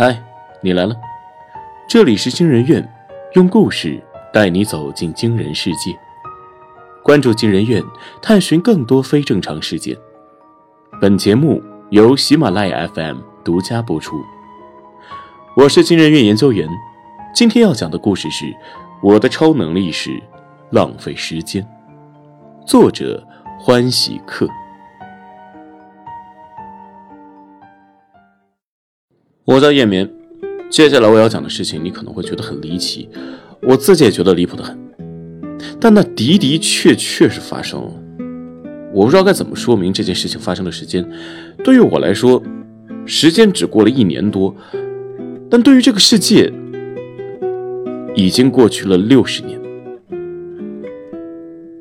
嗨，你来了，这里是惊人院，用故事带你走进惊人世界。关注惊人院，探寻更多非正常事件。本节目由喜马拉雅 FM 独家播出。我是惊人院研究员，今天要讲的故事是《我的超能力是浪费时间》，作者欢喜客。我叫叶眠，接下来我要讲的事情，你可能会觉得很离奇，我自己也觉得离谱的很，但那的的确确是发生了。我不知道该怎么说明这件事情发生的时间。对于我来说，时间只过了一年多，但对于这个世界，已经过去了六十年。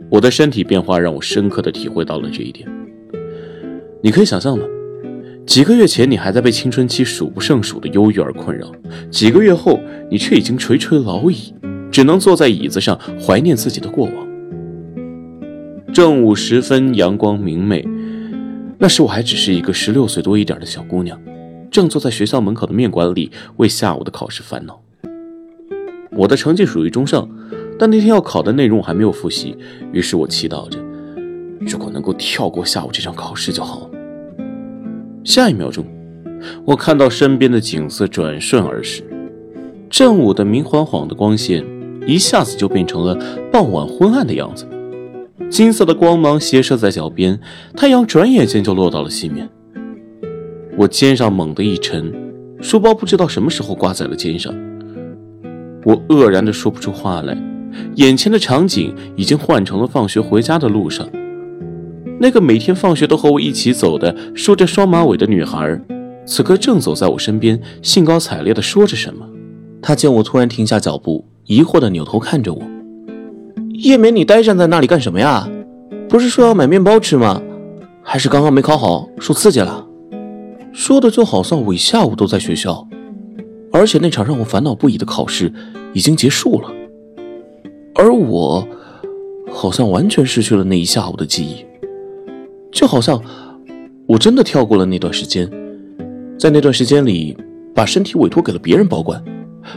我的身体变化让我深刻的体会到了这一点。你可以想象吗？几个月前，你还在被青春期数不胜数的忧郁而困扰；几个月后，你却已经垂垂老矣，只能坐在椅子上怀念自己的过往。正午时分，阳光明媚，那时我还只是一个十六岁多一点的小姑娘，正坐在学校门口的面馆里为下午的考试烦恼。我的成绩属于中上，但那天要考的内容我还没有复习，于是我祈祷着，如果能够跳过下午这场考试就好了。下一秒钟，我看到身边的景色转瞬而逝，正午的明晃晃的光线一下子就变成了傍晚昏暗的样子，金色的光芒斜射在脚边，太阳转眼间就落到了西面。我肩上猛地一沉，书包不知道什么时候挂在了肩上，我愕然的说不出话来，眼前的场景已经换成了放学回家的路上。那个每天放学都和我一起走的梳着双马尾的女孩，此刻正走在我身边，兴高采烈地说着什么。她见我突然停下脚步，疑惑地扭头看着我：“叶梅，你呆站在那里干什么呀？不是说要买面包吃吗？还是刚刚没考好，受刺激了？”说的就好像我一下午都在学校，而且那场让我烦恼不已的考试已经结束了，而我好像完全失去了那一下午的记忆。就好像我真的跳过了那段时间，在那段时间里，把身体委托给了别人保管，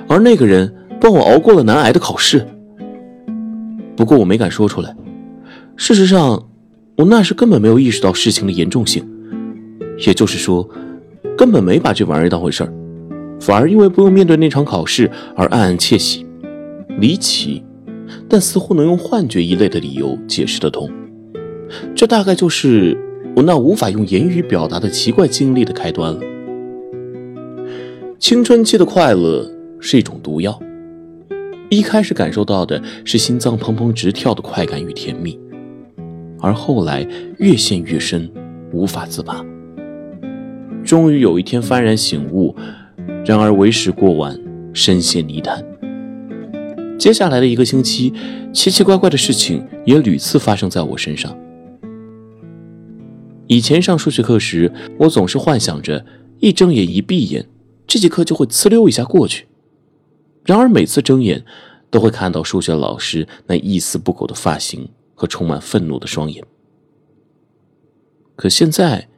而那个人帮我熬过了难挨的考试。不过我没敢说出来。事实上，我那时根本没有意识到事情的严重性，也就是说，根本没把这玩意儿当回事儿，反而因为不用面对那场考试而暗暗窃喜。离奇，但似乎能用幻觉一类的理由解释得通。这大概就是我那无法用言语表达的奇怪经历的开端了。青春期的快乐是一种毒药，一开始感受到的是心脏砰砰直跳的快感与甜蜜，而后来越陷越深，无法自拔。终于有一天幡然醒悟，然而为时过晚，深陷泥潭。接下来的一个星期，奇奇怪怪的事情也屡次发生在我身上。以前上数学课时，我总是幻想着一睁眼一闭眼，这节课就会呲溜一下过去。然而每次睁眼，都会看到数学老师那一丝不苟的发型和充满愤怒的双眼。可现在，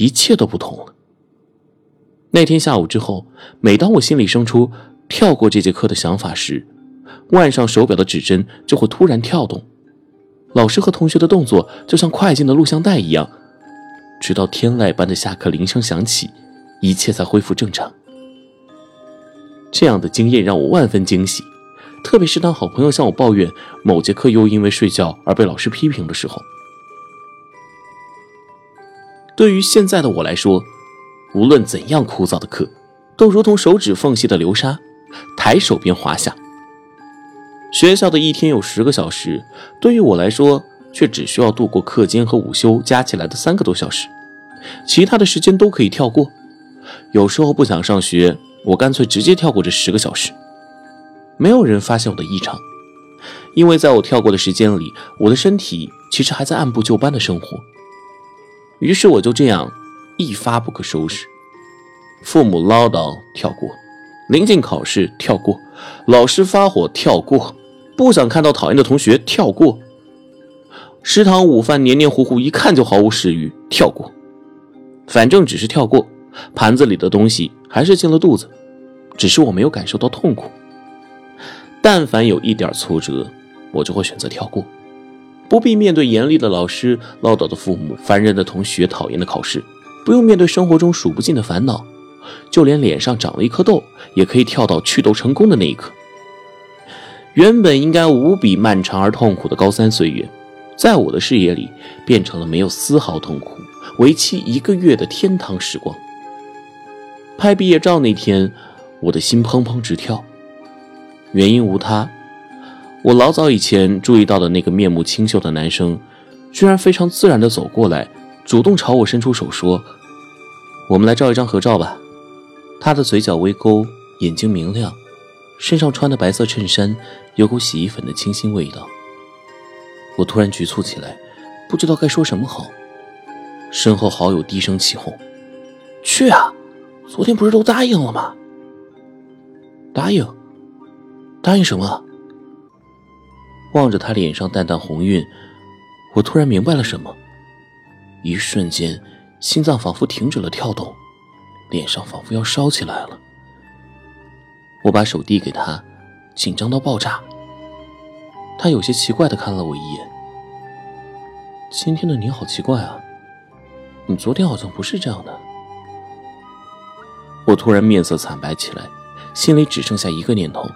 一切都不同了。那天下午之后，每当我心里生出跳过这节课的想法时，腕上手表的指针就会突然跳动。老师和同学的动作就像快进的录像带一样，直到天籁般的下课铃声响起，一切才恢复正常。这样的经验让我万分惊喜，特别是当好朋友向我抱怨某节课又因为睡觉而被老师批评的时候。对于现在的我来说，无论怎样枯燥的课，都如同手指缝隙的流沙，抬手便滑下。学校的一天有十个小时，对于我来说，却只需要度过课间和午休加起来的三个多小时，其他的时间都可以跳过。有时候不想上学，我干脆直接跳过这十个小时。没有人发现我的异常，因为在我跳过的时间里，我的身体其实还在按部就班的生活。于是我就这样一发不可收拾。父母唠叨，跳过；临近考试，跳过；老师发火，跳过。不想看到讨厌的同学，跳过。食堂午饭黏黏糊糊，一看就毫无食欲，跳过。反正只是跳过，盘子里的东西还是进了肚子，只是我没有感受到痛苦。但凡有一点挫折，我就会选择跳过，不必面对严厉的老师、唠叨的父母、烦人的同学、讨厌的考试，不用面对生活中数不尽的烦恼，就连脸上长了一颗痘，也可以跳到祛痘成功的那一刻。原本应该无比漫长而痛苦的高三岁月，在我的视野里变成了没有丝毫痛苦、为期一个月的天堂时光。拍毕业照那天，我的心砰砰直跳，原因无他，我老早以前注意到的那个面目清秀的男生，居然非常自然地走过来，主动朝我伸出手说：“我们来照一张合照吧。”他的嘴角微勾，眼睛明亮。身上穿的白色衬衫有股洗衣粉的清新味道，我突然局促起来，不知道该说什么好。身后好友低声起哄：“去啊！昨天不是都答应了吗？”答应？答应什么？望着他脸上淡淡红晕，我突然明白了什么。一瞬间，心脏仿佛停止了跳动，脸上仿佛要烧起来了。我把手递给他，紧张到爆炸。他有些奇怪的看了我一眼。今天的你好奇怪啊，你昨天好像不是这样的。我突然面色惨白起来，心里只剩下一个念头：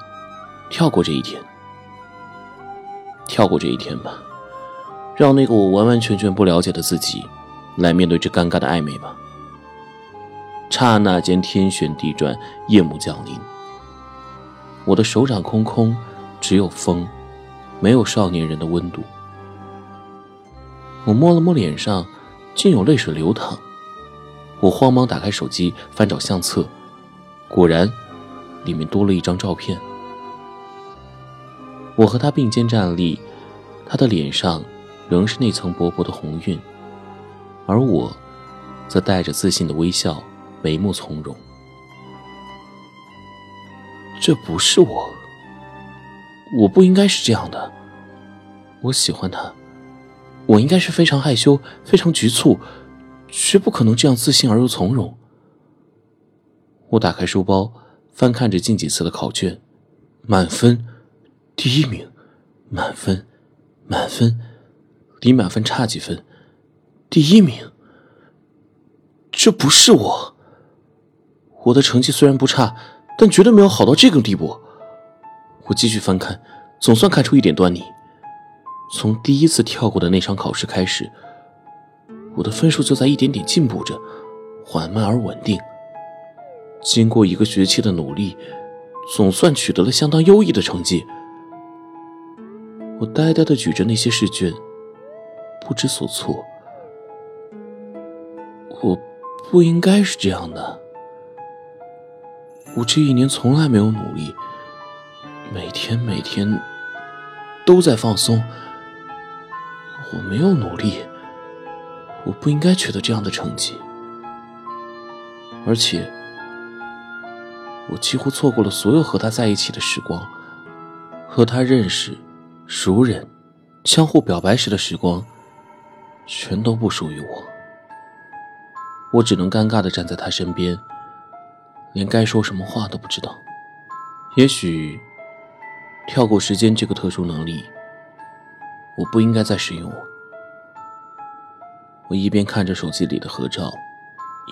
跳过这一天，跳过这一天吧，让那个我完完全全不了解的自己，来面对这尴尬的暧昧吧。刹那间，天旋地转，夜幕降临。我的手掌空空，只有风，没有少年人的温度。我摸了摸脸上，竟有泪水流淌。我慌忙打开手机，翻找相册，果然，里面多了一张照片。我和他并肩站立，他的脸上仍是那层薄薄的红晕，而我，则带着自信的微笑，眉目从容。这不是我，我不应该是这样的。我喜欢他，我应该是非常害羞、非常局促，绝不可能这样自信而又从容。我打开书包，翻看着近几次的考卷，满分，第一名，满分，满分，离满分差几分，第一名。这不是我，我的成绩虽然不差。但绝对没有好到这个地步。我继续翻看，总算看出一点端倪。从第一次跳过的那场考试开始，我的分数就在一点点进步着，缓慢而稳定。经过一个学期的努力，总算取得了相当优异的成绩。我呆呆的举着那些试卷，不知所措。我不应该是这样的。我这一年从来没有努力，每天每天都在放松。我没有努力，我不应该取得这样的成绩，而且我几乎错过了所有和他在一起的时光，和他认识、熟人、相互表白时的时光，全都不属于我。我只能尴尬的站在他身边。连该说什么话都不知道。也许，跳过时间这个特殊能力，我不应该再使用了。我一边看着手机里的合照，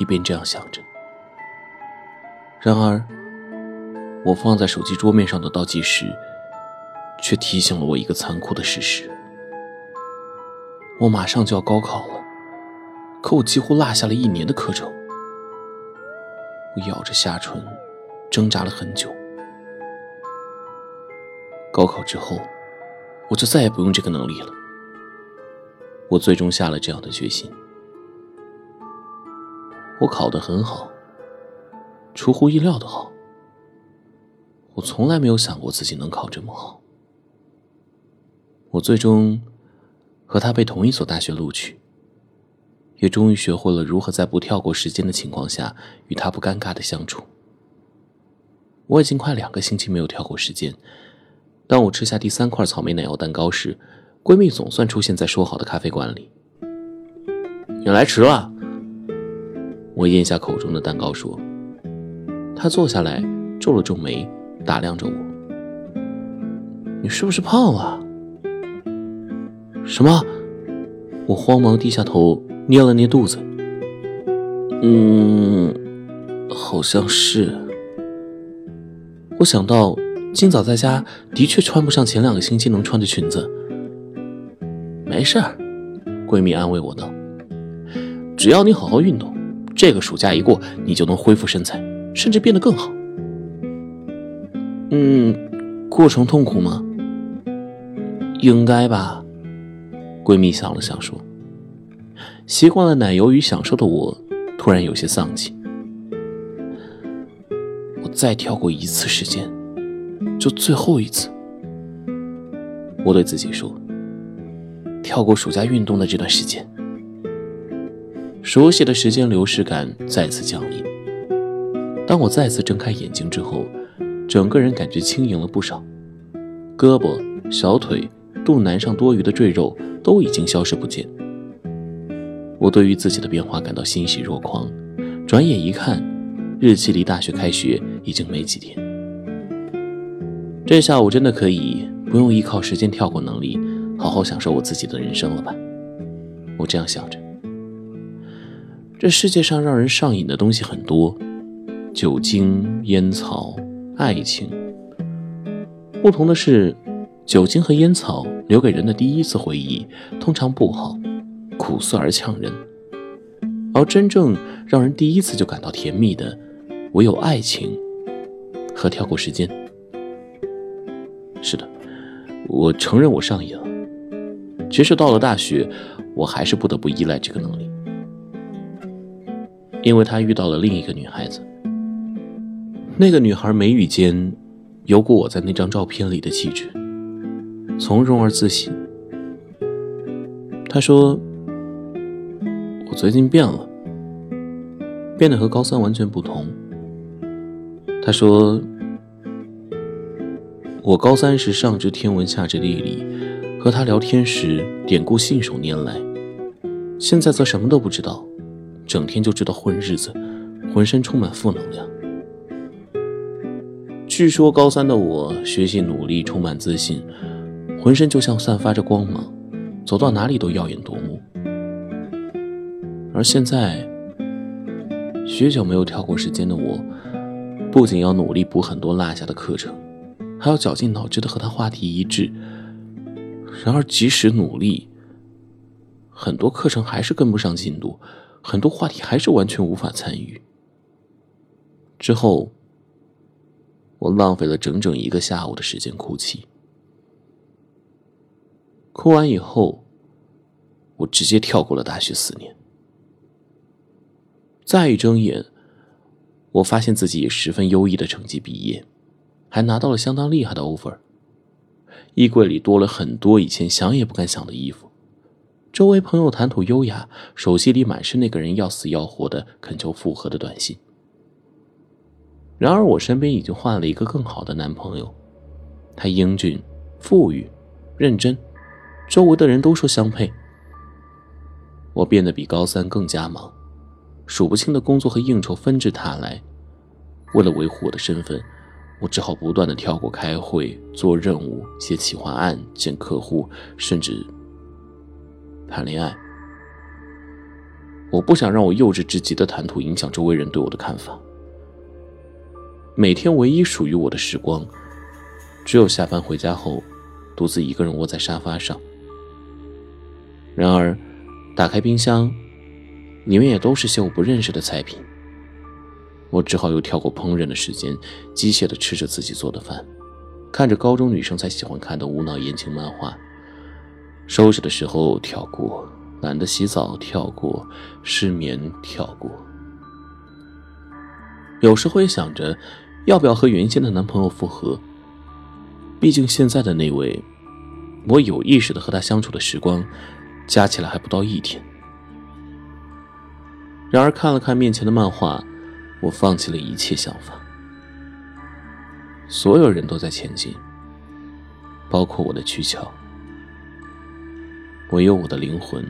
一边这样想着。然而，我放在手机桌面上的倒计时，却提醒了我一个残酷的事实：我马上就要高考了，可我几乎落下了一年的课程。我咬着下唇，挣扎了很久。高考之后，我就再也不用这个能力了。我最终下了这样的决心。我考得很好，出乎意料的好。我从来没有想过自己能考这么好。我最终和他被同一所大学录取。也终于学会了如何在不跳过时间的情况下与他不尴尬的相处。我已经快两个星期没有跳过时间。当我吃下第三块草莓奶油蛋糕时，闺蜜总算出现在说好的咖啡馆里。你来迟了。我咽下口中的蛋糕说：“他坐下来，皱了皱眉，打量着我：“你是不是胖了？”什么？我慌忙低下头，捏了捏肚子。嗯，好像是。我想到今早在家的确穿不上前两个星期能穿的裙子。没事儿，闺蜜安慰我道：“只要你好好运动，这个暑假一过，你就能恢复身材，甚至变得更好。”嗯，过程痛苦吗？应该吧。闺蜜想了想说：“习惯了奶油与享受的我。”突然有些丧气，我再跳过一次时间，就最后一次。我对自己说：“跳过暑假运动的这段时间。”熟悉的时间流逝感再次降临。当我再次睁开眼睛之后，整个人感觉轻盈了不少，胳膊、小腿、肚腩上多余的赘肉都已经消失不见。我对于自己的变化感到欣喜若狂，转眼一看，日期离大学开学已经没几天。这下我真的可以不用依靠时间跳过能力，好好享受我自己的人生了吧？我这样想着。这世界上让人上瘾的东西很多，酒精、烟草、爱情。不同的是，酒精和烟草留给人的第一次回忆通常不好。苦涩而呛人，而真正让人第一次就感到甜蜜的，唯有爱情和跳过时间。是的，我承认我上瘾了。其实到了大学，我还是不得不依赖这个能力，因为他遇到了另一个女孩子。那个女孩眉宇间有过我在那张照片里的气质，从容而自信。他说。我最近变了，变得和高三完全不同。他说：“我高三时上知天文下知地理，和他聊天时典故信手拈来；现在则什么都不知道，整天就知道混日子，浑身充满负能量。据说高三的我学习努力，充满自信，浑身就像散发着光芒，走到哪里都耀眼夺目。”而现在，许久没有跳过时间的我，不仅要努力补很多落下的课程，还要绞尽脑汁的和他话题一致。然而，即使努力，很多课程还是跟不上进度，很多话题还是完全无法参与。之后，我浪费了整整一个下午的时间哭泣。哭完以后，我直接跳过了大学四年。再一睁眼，我发现自己以十分优异的成绩毕业，还拿到了相当厉害的 offer。衣柜里多了很多以前想也不敢想的衣服，周围朋友谈吐优雅，手机里满是那个人要死要活的恳求复合的短信。然而我身边已经换了一个更好的男朋友，他英俊、富裕、认真，周围的人都说相配。我变得比高三更加忙。数不清的工作和应酬纷至沓来，为了维护我的身份，我只好不断的跳过开会、做任务、写企划案、见客户，甚至谈恋爱。我不想让我幼稚至极的谈吐影响周围人对我的看法。每天唯一属于我的时光，只有下班回家后，独自一个人窝在沙发上。然而，打开冰箱。里面也都是些我不认识的菜品，我只好又跳过烹饪的时间，机械的吃着自己做的饭，看着高中女生才喜欢看的无脑言情漫画。收拾的时候跳过，懒得洗澡跳过，失眠跳过。有时候也想着，要不要和原先的男朋友复合？毕竟现在的那位，我有意识的和他相处的时光，加起来还不到一天。然而看了看面前的漫画，我放弃了一切想法。所有人都在前进，包括我的躯壳。唯有我的灵魂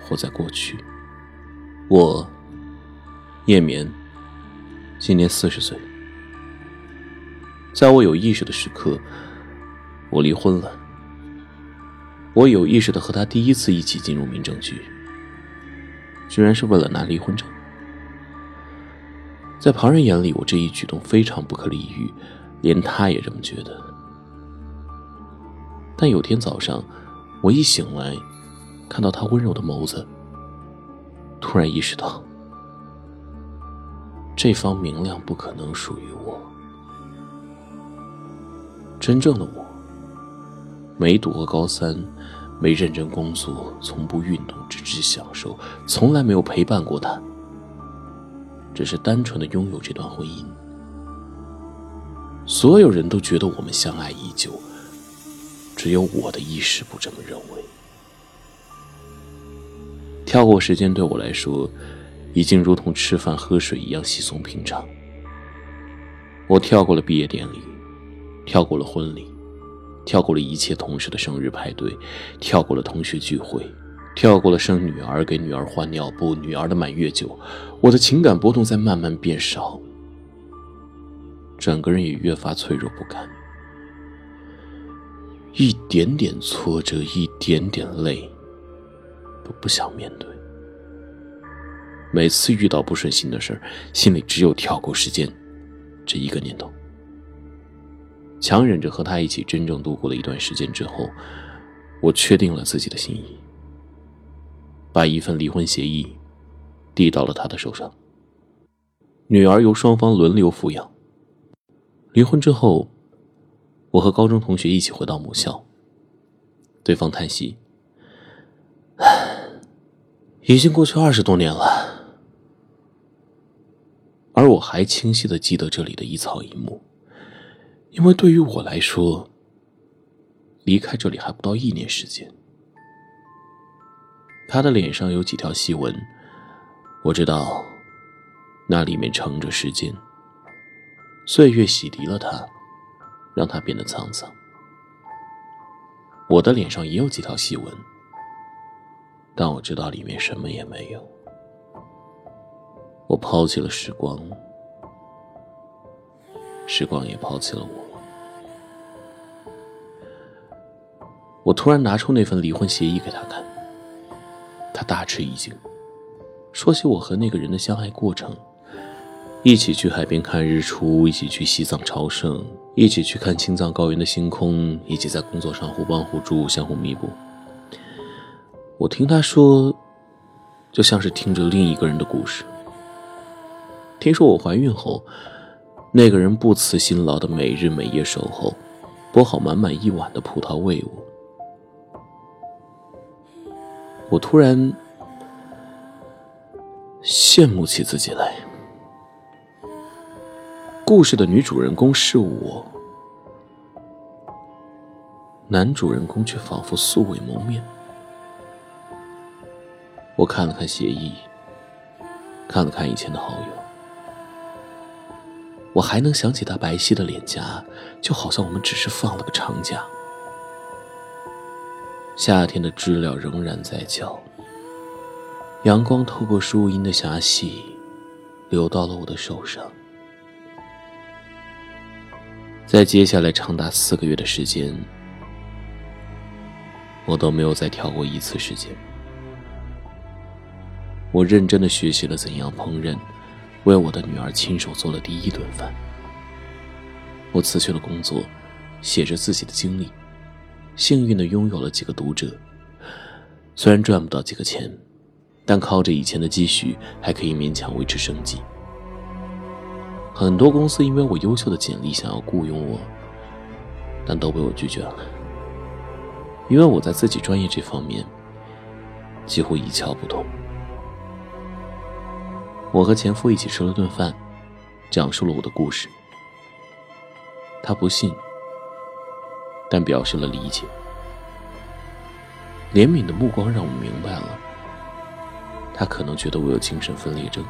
活在过去。我，夜眠，今年四十岁。在我有意识的时刻，我离婚了。我有意识的和他第一次一起进入民政局，居然是为了拿离婚证。在旁人眼里，我这一举动非常不可理喻，连他也这么觉得。但有天早上，我一醒来，看到他温柔的眸子，突然意识到。这方明亮不可能属于我。真正的我，没读过高三，没认真工作，从不运动，只知享受，从来没有陪伴过他。只是单纯的拥有这段婚姻。所有人都觉得我们相爱已久，只有我的意识不这么认为。跳过时间对我来说。已经如同吃饭喝水一样稀松平常。我跳过了毕业典礼，跳过了婚礼，跳过了一切同事的生日派对，跳过了同学聚会，跳过了生女儿给女儿换尿布、女儿的满月酒。我的情感波动在慢慢变少，整个人也越发脆弱不堪。一点点挫折，一点点累，都不想面对。每次遇到不顺心的事儿，心里只有跳过时间这一个念头。强忍着和他一起真正度过了一段时间之后，我确定了自己的心意，把一份离婚协议递到了他的手上。女儿由双方轮流抚养。离婚之后，我和高中同学一起回到母校。对方叹息：“唉，已经过去二十多年了。”而我还清晰的记得这里的一草一木，因为对于我来说，离开这里还不到一年时间。他的脸上有几条细纹，我知道，那里面盛着时间。岁月洗涤了他，让他变得沧桑。我的脸上也有几条细纹，但我知道里面什么也没有。我抛弃了时光，时光也抛弃了我。我突然拿出那份离婚协议给他看，他大吃一惊，说起我和那个人的相爱过程：一起去海边看日出，一起去西藏朝圣，一起去看青藏高原的星空，一起在工作上互帮互助，相互弥补。我听他说，就像是听着另一个人的故事。听说我怀孕后，那个人不辞辛劳的每日每夜守候，剥好满满一碗的葡萄喂我。我突然羡慕起自己来。故事的女主人公是我，男主人公却仿佛素未谋面。我看了看协议，看了看以前的好友。我还能想起他白皙的脸颊，就好像我们只是放了个长假。夏天的知了仍然在叫，阳光透过树荫的狭隙，流到了我的手上。在接下来长达四个月的时间，我都没有再跳过一次时间。我认真的学习了怎样烹饪。为我的女儿亲手做了第一顿饭。我辞去了工作，写着自己的经历，幸运的拥有了几个读者。虽然赚不到几个钱，但靠着以前的积蓄，还可以勉强维持生计。很多公司因为我优秀的简历想要雇佣我，但都被我拒绝了，因为我在自己专业这方面几乎一窍不通。我和前夫一起吃了顿饭，讲述了我的故事。他不信，但表示了理解。怜悯的目光让我明白了，他可能觉得我有精神分裂症。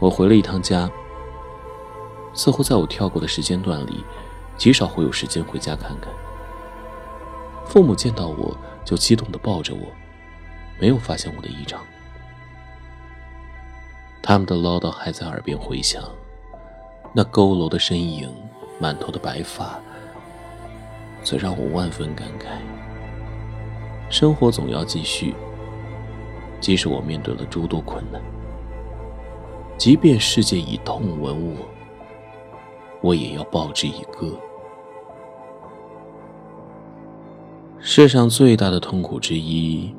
我回了一趟家，似乎在我跳过的时间段里，极少会有时间回家看看。父母见到我就激动的抱着我，没有发现我的异常。他们的唠叨还在耳边回响，那佝偻的身影，满头的白发，则让我万分感慨。生活总要继续，即使我面对了诸多困难，即便世界以痛吻我，我也要报之以歌。世上最大的痛苦之一。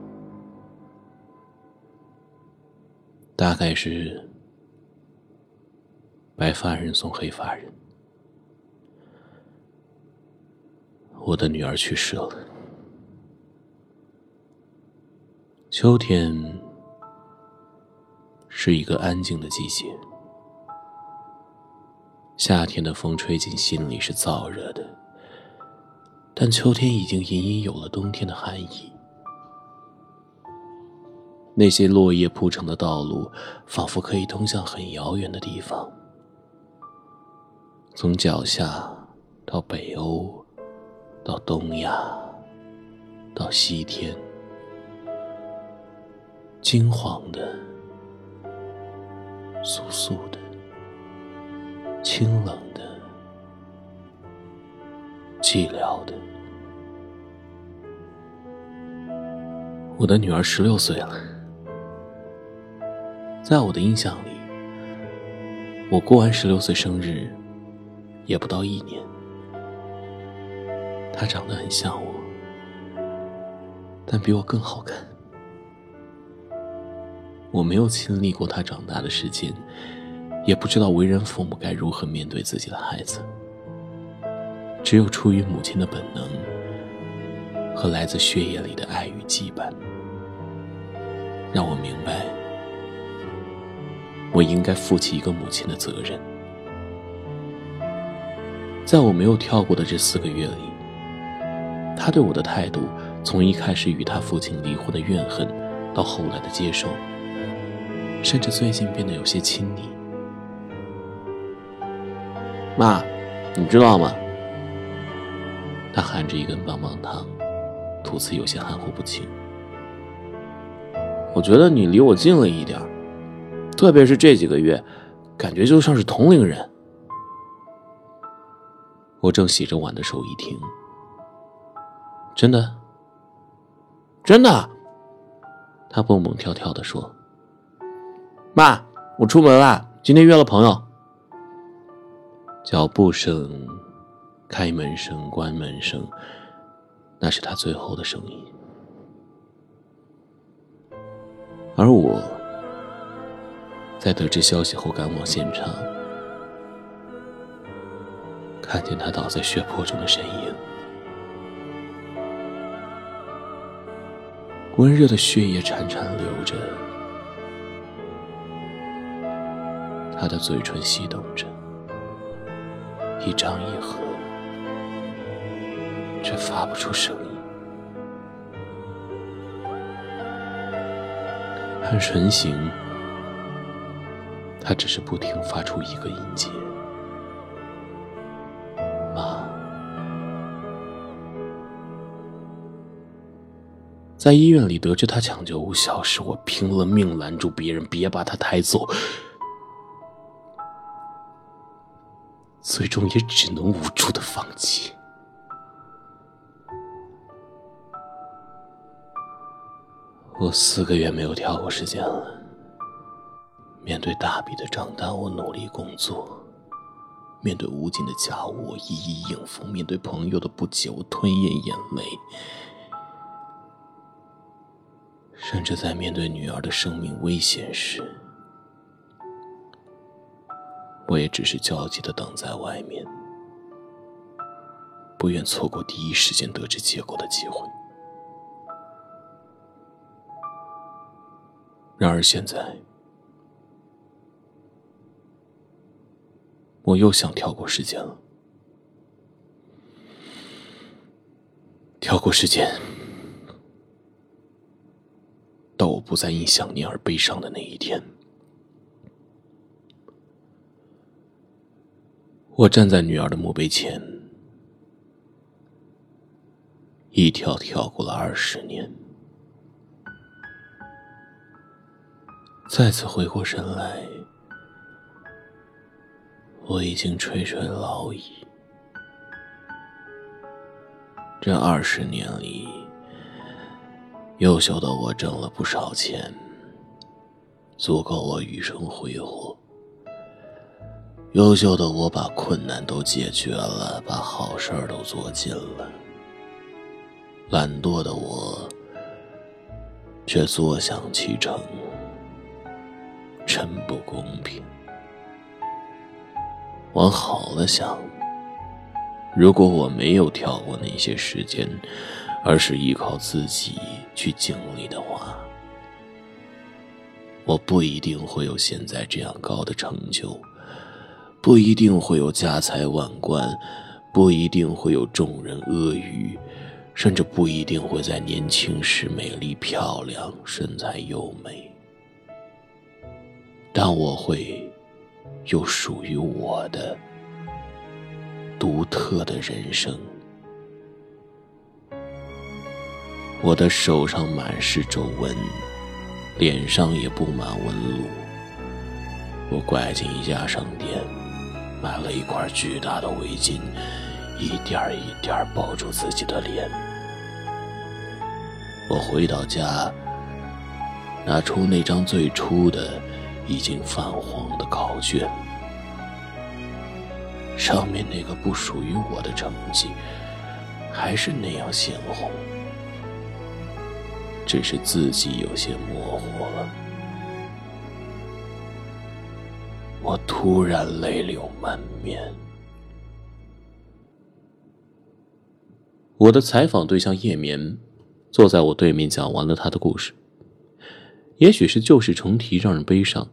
大概是白发人送黑发人。我的女儿去世了。秋天是一个安静的季节，夏天的风吹进心里是燥热的，但秋天已经隐隐有了冬天的寒意。那些落叶铺成的道路，仿佛可以通向很遥远的地方。从脚下到北欧，到东亚，到西天，金黄的、素素的、清冷的、寂寥的。我的女儿十六岁了。在我的印象里，我过完十六岁生日，也不到一年，他长得很像我，但比我更好看。我没有亲历过他长大的时间，也不知道为人父母该如何面对自己的孩子，只有出于母亲的本能和来自血液里的爱与羁绊，让我明白。我应该负起一个母亲的责任。在我没有跳过的这四个月里，他对我的态度，从一开始与他父亲离婚的怨恨，到后来的接受，甚至最近变得有些亲昵。妈，你知道吗？他含着一根棒棒糖，吐词有些含糊不清。我觉得你离我近了一点特别是这几个月，感觉就像是同龄人。我正洗着碗的手一听，真的，真的，他蹦蹦跳跳的说：“妈，我出门了，今天约了朋友。”脚步声、开门声、关门声，那是他最后的声音，而我。在得知消息后，赶往现场，看见他倒在血泊中的身影，温热的血液潺潺流着，他的嘴唇翕动着，一张一合，却发不出声音，看唇形。他只是不停发出一个音节，妈。在医院里得知他抢救无效时，我拼了命拦住别人别把他抬走，最终也只能无助的放弃。我四个月没有跳过时间了。面对大笔的账单，我努力工作；面对无尽的家务，我一一应付；面对朋友的不解，我吞咽眼泪；甚至在面对女儿的生命危险时，我也只是焦急的等在外面，不愿错过第一时间得知结果的机会。然而现在。我又想跳过时间了，跳过时间，到我不再因想念而悲伤的那一天。我站在女儿的墓碑前，一跳跳过了二十年，再次回过神来。我已经垂垂老矣。这二十年里，优秀的我挣了不少钱，足够我余生挥霍。优秀的我把困难都解决了，把好事儿都做尽了。懒惰的我，却坐享其成，真不公平。往好了想。如果我没有跳过那些时间，而是依靠自己去经历的话，我不一定会有现在这样高的成就，不一定会有家财万贯，不一定会有众人阿谀，甚至不一定会在年轻时美丽漂亮、身材优美。但我会有属于我的。独特的人生，我的手上满是皱纹，脸上也布满纹路。我拐进一家商店，买了一块巨大的围巾，一点一点包住自己的脸。我回到家，拿出那张最初的、已经泛黄的考卷。上面那个不属于我的成绩，还是那样鲜红，只是字迹有些模糊了。我突然泪流满面。我的采访对象叶眠坐在我对面，讲完了他的故事。也许是旧事重提让人悲伤，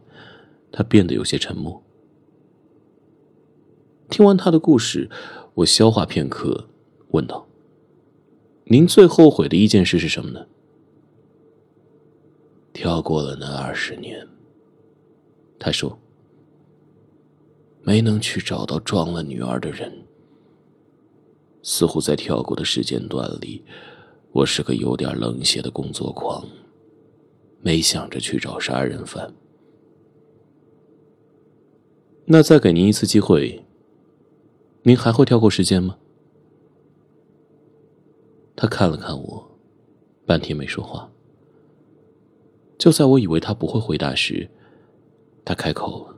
他变得有些沉默。听完他的故事，我消化片刻，问道：“您最后悔的一件事是什么呢？”跳过了那二十年，他说：“没能去找到撞了女儿的人。似乎在跳过的时间段里，我是个有点冷血的工作狂，没想着去找杀人犯。那再给您一次机会。”您还会跳过时间吗？他看了看我，半天没说话。就在我以为他不会回答时，他开口了：“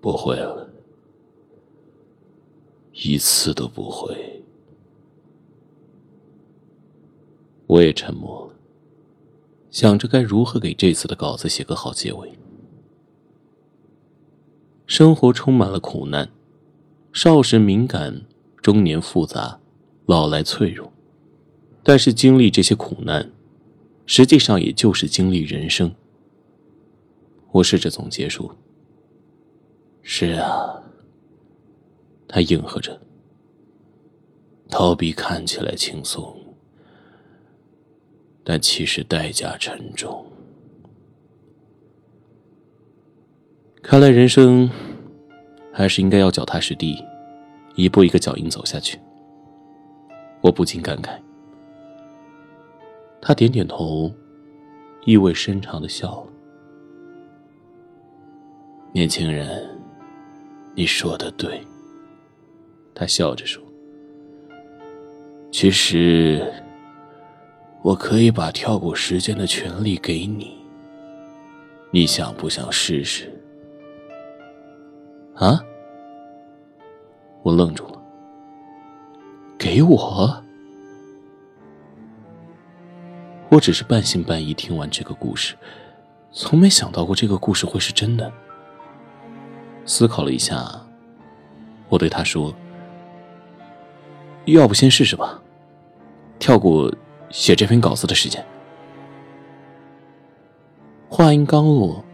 不会了，一次都不会。”我也沉默，想着该如何给这次的稿子写个好结尾。生活充满了苦难。少时敏感，中年复杂，老来脆弱。但是经历这些苦难，实际上也就是经历人生。我试着总结说：“是啊。”他应和着。逃避看起来轻松，但其实代价沉重。看来人生。还是应该要脚踏实地，一步一个脚印走下去。我不禁感慨。他点点头，意味深长的笑了。年轻人，你说的对。他笑着说：“其实，我可以把跳过时间的权利给你。你想不想试试？”啊！我愣住了。给我？我只是半信半疑听完这个故事，从没想到过这个故事会是真的。思考了一下，我对他说：“要不先试试吧，跳过写这篇稿子的时间。”话音刚落，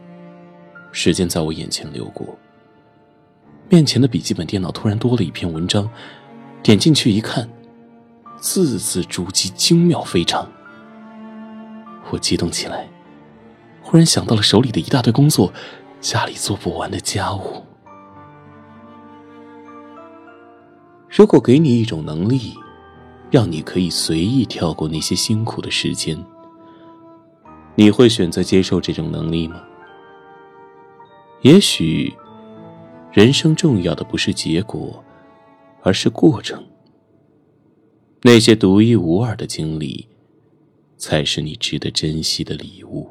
时间在我眼前流过。面前的笔记本电脑突然多了一篇文章，点进去一看，字字珠玑，精妙非常。我激动起来，忽然想到了手里的一大堆工作，家里做不完的家务。如果给你一种能力，让你可以随意跳过那些辛苦的时间，你会选择接受这种能力吗？也许。人生重要的不是结果，而是过程。那些独一无二的经历，才是你值得珍惜的礼物。